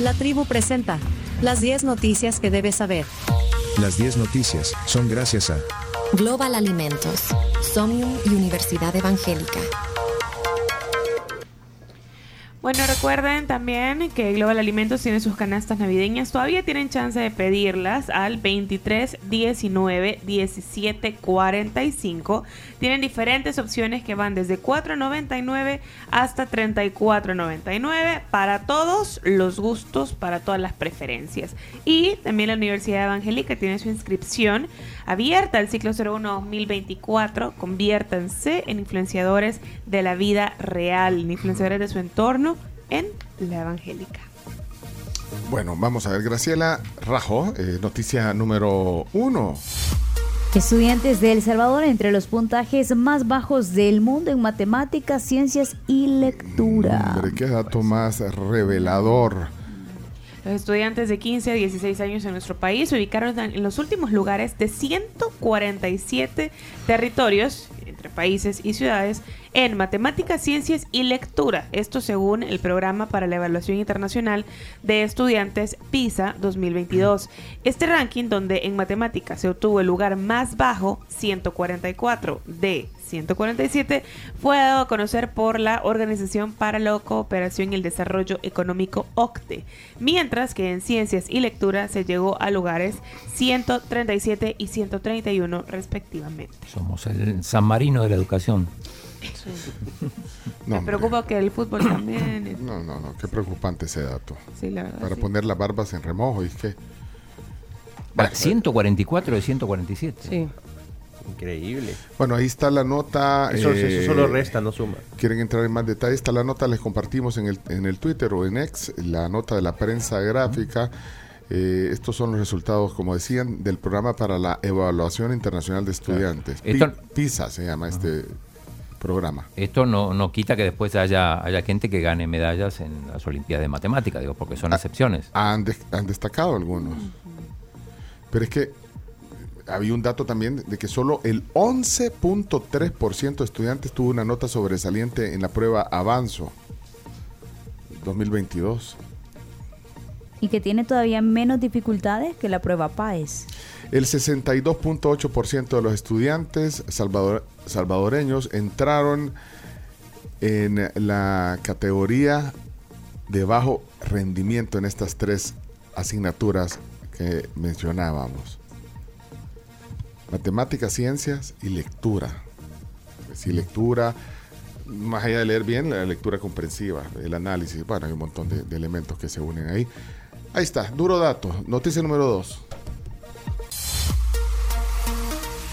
La tribu presenta las 10 noticias que debes saber. Las 10 noticias son gracias a Global Alimentos, Somnium y Universidad Evangélica. Bueno, recuerden también que Global Alimentos tiene sus canastas navideñas. Todavía tienen chance de pedirlas al 23 19 17 45. Tienen diferentes opciones que van desde 4.99 hasta 34.99 para todos los gustos, para todas las preferencias. Y también la Universidad Evangélica tiene su inscripción abierta al ciclo 01 2024. Conviértanse en influenciadores de la vida real, en influenciadores de su entorno en la evangélica. Bueno, vamos a ver, Graciela Rajo, eh, noticia número uno. Estudiantes de El Salvador entre los puntajes más bajos del mundo en matemáticas, ciencias y lectura. Hombre, qué dato más revelador. Los estudiantes de 15 a 16 años en nuestro país se ubicaron en los últimos lugares de 147 territorios entre países y ciudades en matemáticas, ciencias y lectura. Esto según el programa para la evaluación internacional de estudiantes PISA 2022. Este ranking, donde en matemáticas se obtuvo el lugar más bajo, 144 de 147, fue dado a conocer por la Organización para la Cooperación y el Desarrollo Económico OCTE, mientras que en ciencias y lectura se llegó a lugares 137 y 131 respectivamente. Somos el San Marino de la educación. Me preocupa que el fútbol también. No, no, no, qué preocupante ese dato. Sí, la verdad. Para sí. poner las barbas en remojo y que. Bueno, 144 de 147. Sí. Increíble. Bueno, ahí está la nota. Eso, eh, eso solo resta, no suma. Quieren entrar en más detalles. Está la nota, les compartimos en el, en el Twitter o en X, la nota de la prensa gráfica. Eh, estos son los resultados, como decían, del programa para la evaluación internacional de estudiantes. Esto- PISA se llama este programa. Esto no, no quita que después haya, haya gente que gane medallas en las Olimpiadas de Matemáticas, digo, porque son excepciones. Han, de- han destacado algunos. Pero es que había un dato también de que solo el 11.3% de estudiantes tuvo una nota sobresaliente en la prueba Avanzo 2022. Y que tiene todavía menos dificultades que la prueba PAES. El 62.8% de los estudiantes salvador- salvadoreños entraron en la categoría de bajo rendimiento en estas tres asignaturas que mencionábamos. Matemáticas, ciencias y lectura. Si lectura, más allá de leer bien, la lectura comprensiva, el análisis, bueno, hay un montón de, de elementos que se unen ahí. Ahí está, duro dato. Noticia número dos.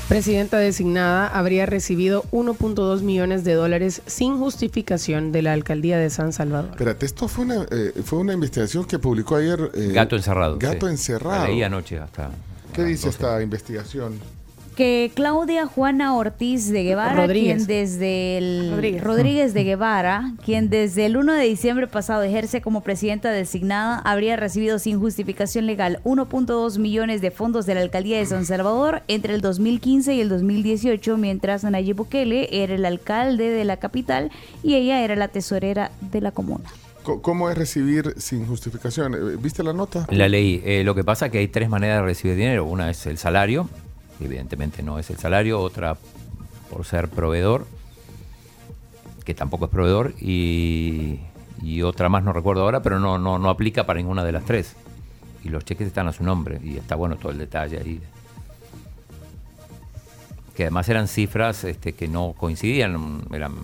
Presidenta designada habría recibido 1.2 millones de dólares sin justificación de la alcaldía de San Salvador. Espérate, esto fue una, eh, fue una investigación que publicó ayer. eh, Gato encerrado. Gato sí. encerrado. La leí anoche hasta. ¿Qué dice 12. esta investigación? Que Claudia Juana Ortiz de Guevara, Rodríguez. quien desde el Rodríguez. Rodríguez de Guevara, quien desde el 1 de diciembre pasado ejerce como presidenta designada, habría recibido sin justificación legal 1.2 millones de fondos de la alcaldía de San Salvador entre el 2015 y el 2018, mientras Nayib Bukele era el alcalde de la capital y ella era la tesorera de la comuna. Co- ¿Cómo es recibir sin justificación? Eh, ¿Viste la nota? La ley. Eh, lo que pasa es que hay tres maneras de recibir dinero. Una es el salario, evidentemente no es el salario. Otra por ser proveedor, que tampoco es proveedor. Y, y otra más no recuerdo ahora, pero no, no, no aplica para ninguna de las tres. Y los cheques están a su nombre. Y está bueno todo el detalle ahí. Que además eran cifras este, que no coincidían. Eran,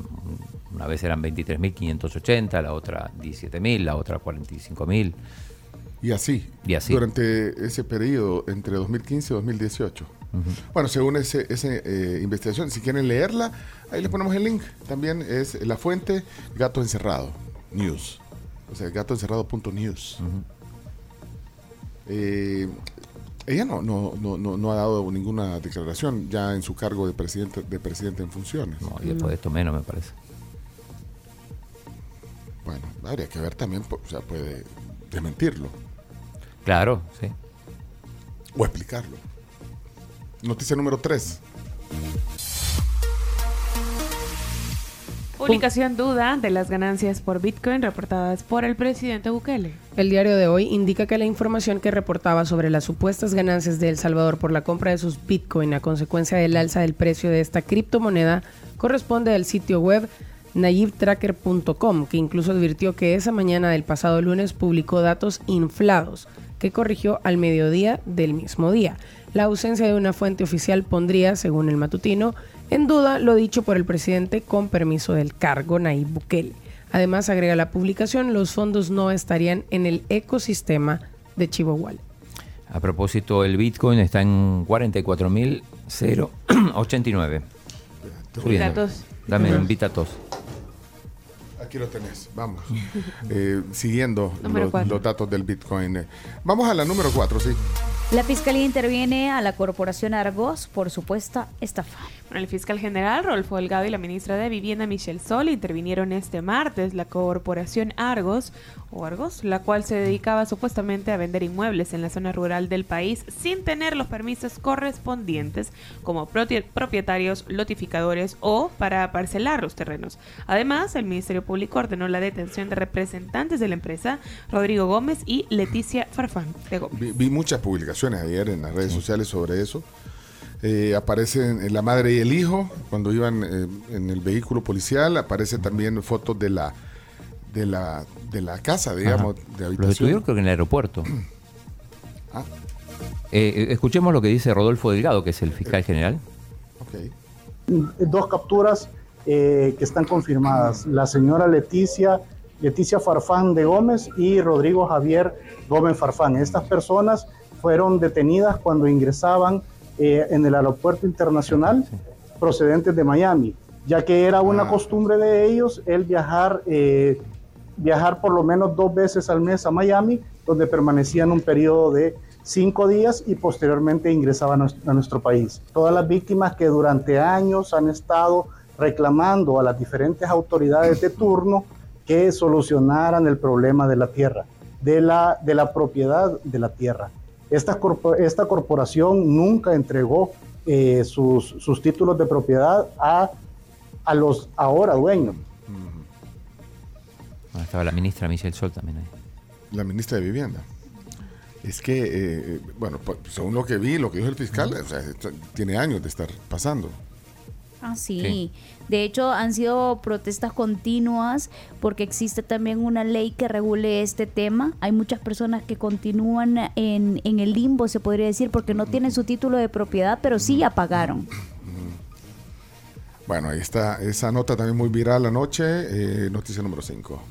una vez eran 23.580, la otra 17.000, la otra 45.000. Y así. Y así. Durante ese periodo, entre 2015 y 2018. Bueno, según ese, esa eh, investigación, si quieren leerla, ahí les ponemos el link. También es la fuente Gato Encerrado News. O sea, gatoencerrado.news. Eh, ella no, no, no, no, no ha dado ninguna declaración ya en su cargo de presidente, de presidente en funciones. No, y después de esto menos, me parece. Bueno, habría que ver también, o sea, puede desmentirlo Claro, sí. o explicarlo. Noticia número 3. Publicación duda de las ganancias por Bitcoin reportadas por el presidente Bukele. El diario de hoy indica que la información que reportaba sobre las supuestas ganancias de El Salvador por la compra de sus Bitcoin a consecuencia del alza del precio de esta criptomoneda corresponde al sitio web naivtracker.com, que incluso advirtió que esa mañana del pasado lunes publicó datos inflados, que corrigió al mediodía del mismo día. La ausencia de una fuente oficial pondría, según el matutino, en duda lo dicho por el presidente con permiso del cargo Nayib Bukele. Además, agrega la publicación, los fondos no estarían en el ecosistema de Chihuahua. A propósito, el Bitcoin está en 44.089. Subiendo. Datos. Dame un bitatos. Aquí lo tenés, vamos. Eh, siguiendo los datos del Bitcoin. eh. Vamos a la número 4, sí. La fiscalía interviene a la corporación Argos por supuesta estafa. El fiscal general Rolfo Delgado y la ministra de Vivienda Michelle Sol intervinieron este martes la corporación Argos o Argos, la cual se dedicaba supuestamente a vender inmuebles en la zona rural del país sin tener los permisos correspondientes como propietarios, lotificadores o para parcelar los terrenos. Además, el Ministerio Público ordenó la detención de representantes de la empresa Rodrigo Gómez y Leticia Farfán de Gómez. Vi, vi muchas publicaciones ayer en las redes sociales sobre eso. Eh, aparecen la madre y el hijo cuando iban eh, en el vehículo policial. Aparece también fotos de la de la de la casa, digamos, Ajá. de Los habitación. detuvieron creo que en el aeropuerto. Ah. Eh, eh, escuchemos lo que dice Rodolfo Delgado, que es el fiscal general. Dos capturas eh, que están confirmadas. La señora Leticia, Leticia Farfán de Gómez y Rodrigo Javier Gómez Farfán. Estas personas fueron detenidas cuando ingresaban eh, en el aeropuerto internacional procedentes de Miami, ya que era una Ah. costumbre de ellos el viajar, eh, viajar por lo menos dos veces al mes a Miami, donde permanecían un periodo de cinco días y posteriormente ingresaban a nuestro, a nuestro país. Todas las víctimas que durante años han estado reclamando a las diferentes autoridades de turno que solucionaran el problema de la tierra, de la, de la propiedad de la tierra. Esta, corpo- esta corporación nunca entregó eh, sus, sus títulos de propiedad a, a los ahora dueños. Estaba la ministra Michelle Sol también ahí. La ministra de Vivienda. Es que, eh, bueno, pues, según lo que vi, lo que dijo el fiscal, o sea, esto tiene años de estar pasando. Ah, sí. Sí. De hecho, han sido protestas continuas porque existe también una ley que regule este tema. Hay muchas personas que continúan en, en el limbo, se podría decir, porque no tienen su título de propiedad, pero sí ya pagaron. Bueno, ahí está esa nota también muy viral anoche, eh, noticia número 5.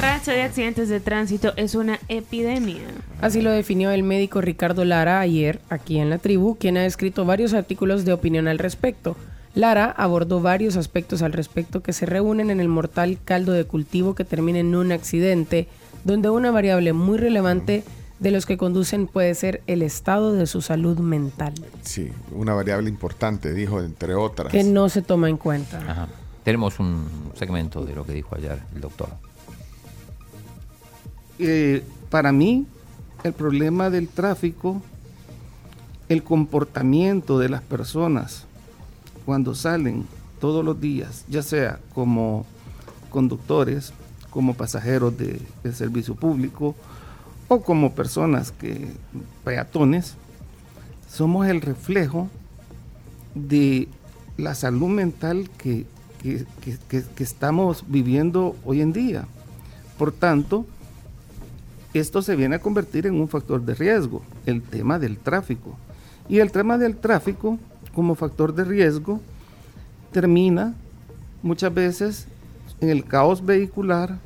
Racha de accidentes de tránsito es una epidemia. Así lo definió el médico Ricardo Lara ayer aquí en la tribu, quien ha escrito varios artículos de opinión al respecto. Lara abordó varios aspectos al respecto que se reúnen en el mortal caldo de cultivo que termina en un accidente, donde una variable muy relevante de los que conducen puede ser el estado de su salud mental, Sí, una variable importante, dijo, entre otras. que no se toma en cuenta. Ajá. Tenemos un segmento de lo que dijo ayer el doctor. Eh, para mí, el problema del tráfico, el comportamiento de las personas cuando salen todos los días, ya sea como conductores, como pasajeros de, de servicio público o como personas que peatones, somos el reflejo de la salud mental que, estamos viviendo hoy en día. Por tanto, esto se viene a convertir en un factor de riesgo, el tema del tráfico. Y el tema del tráfico, como factor de riesgo, termina muchas veces en el caos vehicular,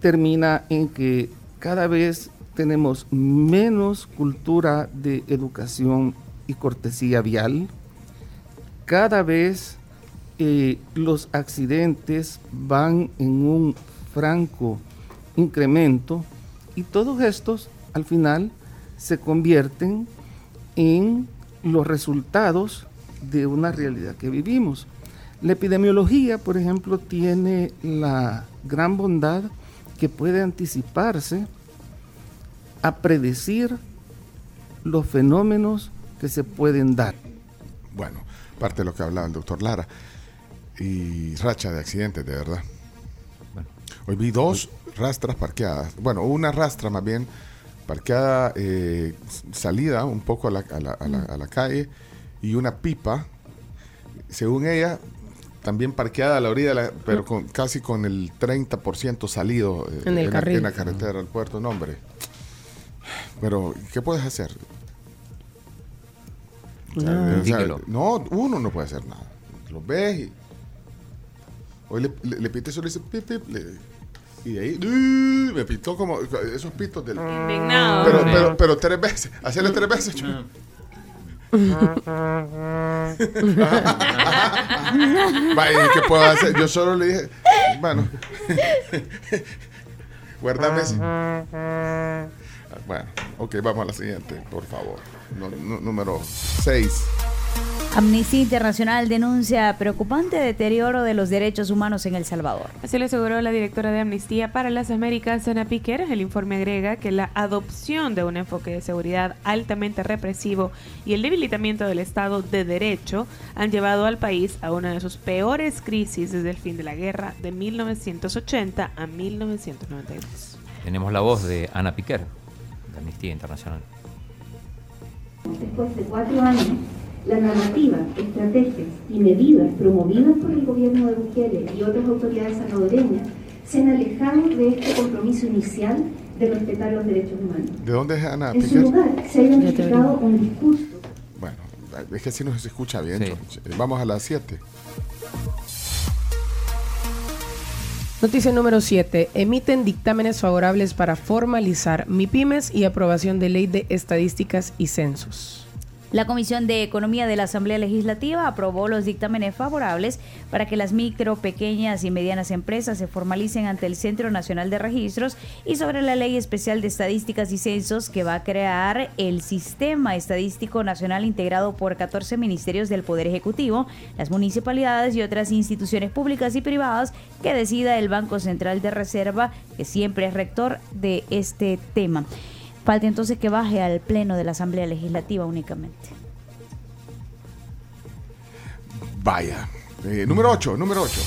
termina en que cada vez tenemos menos cultura de educación y cortesía vial, cada vez eh, los accidentes van en un franco incremento y todos estos al final se convierten en los resultados de una realidad que vivimos. La epidemiología, por ejemplo, tiene la gran bondad que puede anticiparse a predecir los fenómenos que se pueden dar. Bueno, parte de lo que hablaba el doctor Lara. Y racha de accidentes, de verdad. Hoy vi dos rastras parqueadas. Bueno, una rastra más bien parqueada, eh, salida un poco a la, a la- a la- a la calle y una pipa, según ella, también parqueada a la orilla, de la- pero con, casi con el 30% salido eh, En el la- carril. en la carretera al puerto. No, hombre. Pero, ¿qué puedes hacer? O sea, Nada. o sea, Indíquelo. no, uno no puede hacer nada. Lo ves y. Hoy le, le, le pité solo ese pip, pip, le- y de ahí ¡uh! me pitó como esos pitos del. Indignado. Pero, pero, pero tres veces, hacerle tres veces. chulo. Vaya, ¿qué puedo hacer? Yo solo le dije, bueno, guárdame. Bueno, ok, vamos a la siguiente, por favor. No- no- número 6. Amnistía Internacional denuncia preocupante deterioro de los derechos humanos en El Salvador. Así lo aseguró la directora de Amnistía para las Américas, Ana Piquer. El informe agrega que la adopción de un enfoque de seguridad altamente represivo y el debilitamiento del Estado de Derecho han llevado al país a una de sus peores crisis desde el fin de la guerra de 1980 a 1992. Tenemos la voz de Ana Piquer, de Amnistía Internacional. Después de cuatro años, la narrativa, estrategias y medidas promovidas por el gobierno de Bukele y otras autoridades salvadoreñas se han alejado de este compromiso inicial de respetar los derechos humanos. ¿De dónde es Ana En su lugar, se ha identificado un discurso Bueno, es que así no se escucha bien. Sí. Eh, Vamos a las 7. Noticia número 7. Emiten dictámenes favorables para formalizar MIPIMES y aprobación de ley de estadísticas y censos. La Comisión de Economía de la Asamblea Legislativa aprobó los dictámenes favorables para que las micro, pequeñas y medianas empresas se formalicen ante el Centro Nacional de Registros y sobre la Ley Especial de Estadísticas y Censos que va a crear el Sistema Estadístico Nacional integrado por 14 ministerios del Poder Ejecutivo, las municipalidades y otras instituciones públicas y privadas que decida el Banco Central de Reserva, que siempre es rector de este tema. Falta entonces que baje al Pleno de la Asamblea Legislativa únicamente. Vaya. Eh, número 8, número 8.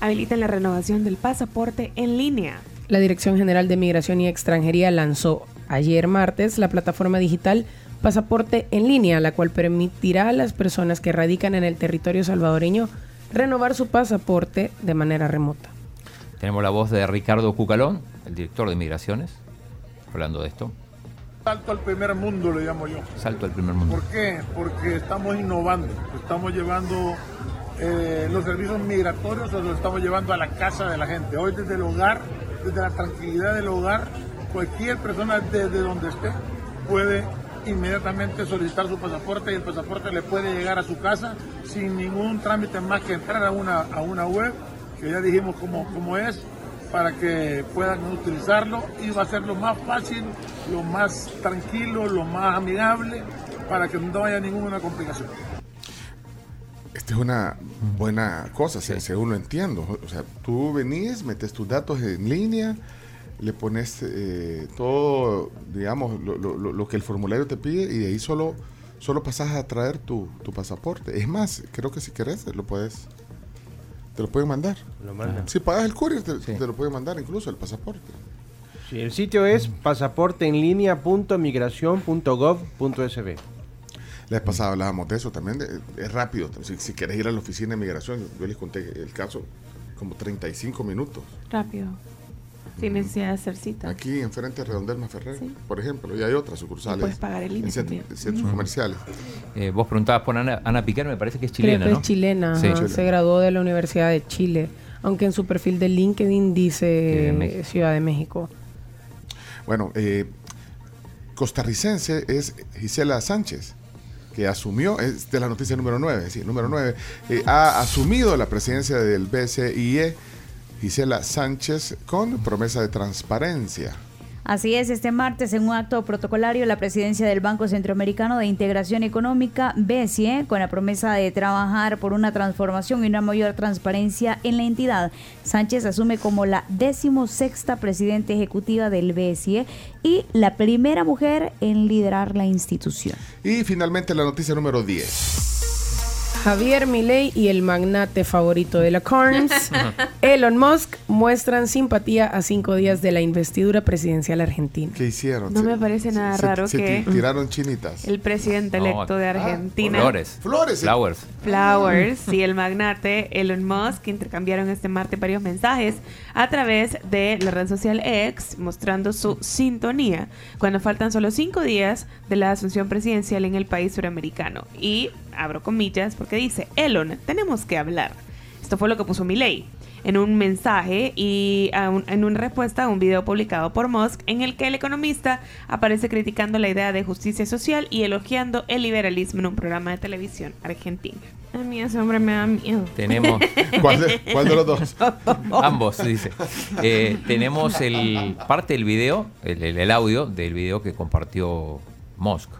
Habilitan la renovación del pasaporte en línea. La Dirección General de Migración y Extranjería lanzó ayer martes la plataforma digital Pasaporte en línea, la cual permitirá a las personas que radican en el territorio salvadoreño renovar su pasaporte de manera remota. Tenemos la voz de Ricardo Cucalón, el director de Migraciones, hablando de esto. Salto al primer mundo, le llamo yo. Salto al primer mundo. ¿Por qué? Porque estamos innovando, estamos llevando eh, los servicios migratorios, los estamos llevando a la casa de la gente. Hoy desde el hogar, desde la tranquilidad del hogar, cualquier persona desde donde esté puede inmediatamente solicitar su pasaporte y el pasaporte le puede llegar a su casa sin ningún trámite más que entrar a una, a una web, que ya dijimos cómo, cómo es, para que puedan utilizarlo y va a ser lo más fácil, lo más tranquilo, lo más amigable, para que no haya ninguna complicación. Esta es una buena cosa, se- según lo entiendo. O sea, tú venís, metes tus datos en línea, le pones eh, todo, digamos, lo- lo- lo que el formulario te pide y de ahí solo, solo pasas a traer tu, tu pasaporte. Es más, creo que si querés lo puedes, te lo pueden mandar. Lo mandan. Si pagas el courier, te, te lo pueden mandar incluso el pasaporte. Sí, el sitio es pasaporteenlinea.migración.gov.sb. La vez pasada hablábamos de eso también. de- es rápido. Si, si querés ir a la oficina de migración, yo les conté el caso, como 35 minutos. Rápido. Sin necesidad de hacer cita. Aquí enfrente de Redondelma Ferrer, Sí. por ejemplo, y hay otras sucursales. Y puedes pagar en línea en centros Ujú. comerciales. Eh, vos preguntabas por Ana, Ana Piquer, me parece que es Creo chilena, que ¿no? es chilena, Sí. ajá, se graduó de la Universidad de Chile, aunque en su perfil de LinkedIn dice México. Ciudad de México. Bueno, eh, costarricense es Gisela Sánchez, que asumió, es de la noticia número 9, sí, número 9, eh, ha asumido la presidencia del BCIE, Gisela Sánchez, con promesa de transparencia. Así es, este martes en un acto protocolario la presidencia del Banco Centroamericano de Integración Económica, BCE, con la promesa de trabajar por una transformación y una mayor transparencia en la entidad. Sánchez asume como la decimosexta presidenta ejecutiva del BCE y la primera mujer en liderar la institución. Y finalmente la noticia número 10. Javier Milei y el magnate favorito de la Carnes, Elon Musk, muestran simpatía a cinco días de la investidura presidencial argentina. ¿Qué hicieron? No me parece nada Se- raro se que ti- tiraron chinitas. el presidente No, electo de Argentina, Flores. Flores. Flowers. Flowers y el magnate Elon Musk intercambiaron este martes varios mensajes a través de la red social X, mostrando su sintonía cuando faltan solo cinco días de la asunción presidencial en el país suramericano. Y abro comillas porque dice, Elon, tenemos que hablar. Esto fue lo que puso Milei en un mensaje y un- en una respuesta a un video publicado por Musk en el que el economista aparece criticando la idea de justicia social y elogiando el liberalismo en un programa de televisión argentino. A mí ese hombre me da miedo. Tenemos. ¿Cuál de, cuál de los dos? Ambos, dice. Eh, tenemos el parte del video, el, el- el audio del video que compartió Musk.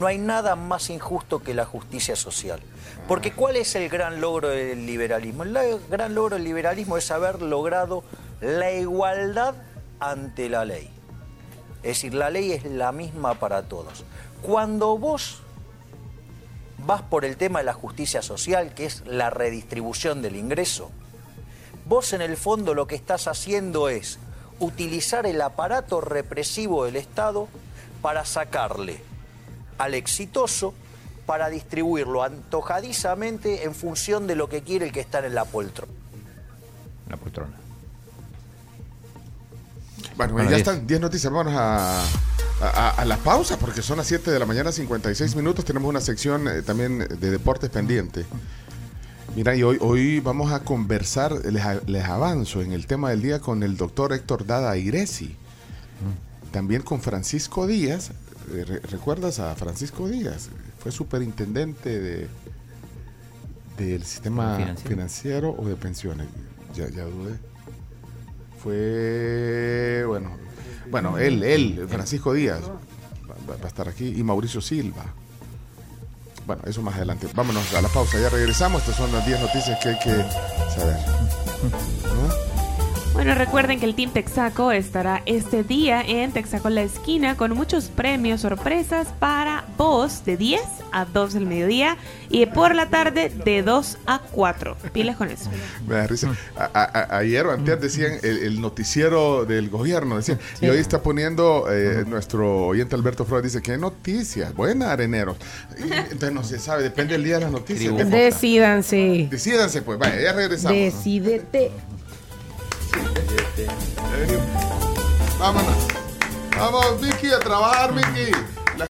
No hay nada más injusto que la justicia social. Porque ¿cuál es el gran logro del liberalismo? El gran logro del liberalismo es haber logrado la igualdad ante la ley. Es decir, la ley es la misma para todos. Cuando vos vas por el tema de la justicia social, que es la redistribución del ingreso, vos en el fondo lo que estás haciendo es utilizar el aparato represivo del Estado para sacarle al exitoso para distribuirlo antojadizamente en función de lo que quiere el que está en la poltrona. La poltrona. Bueno, Bueno, ya diez. están 10 noticias. Vamos a, a- a la pausa porque son las 7 de la mañana, 56 minutos. Tenemos una sección eh, también de deportes pendiente. Mira, y hoy, hoy vamos a conversar, les, les avanzo en el tema del día con el doctor Héctor Dada Iresi. También con Francisco Díaz. Eh, re- ¿Recuerdas a Francisco Díaz? Fue superintendente de, del sistema Financiero. financiero. o de pensiones. Ya, ya dudé. Fue, bueno, bueno, él, él, Francisco Díaz, va, va a estar aquí, y Mauricio Silva. Bueno, eso más adelante. Vámonos a la pausa, ya regresamos. Estas son las 10 noticias que hay que saber. ¿No? Bueno, recuerden que el Team Texaco estará este día en Texaco La Esquina con muchos premios, sorpresas para vos de 10 a 2 del mediodía y por la tarde de 2 a 4. Pilas con eso. Me da risa. A- a- a- ayer o antes decían el, el noticiero del gobierno, decían. Y hoy está poniendo eh, nuestro oyente Alberto Flores, dice, ¿qué noticias? Buena, areneros. Y entonces no se sabe, depende del día de las noticias. ¿Qué Decídanse. Decídanse, pues, vaya, ya regresamos. Decídete. Vámonos. Vamos, Vicky, a trabajar, Vicky.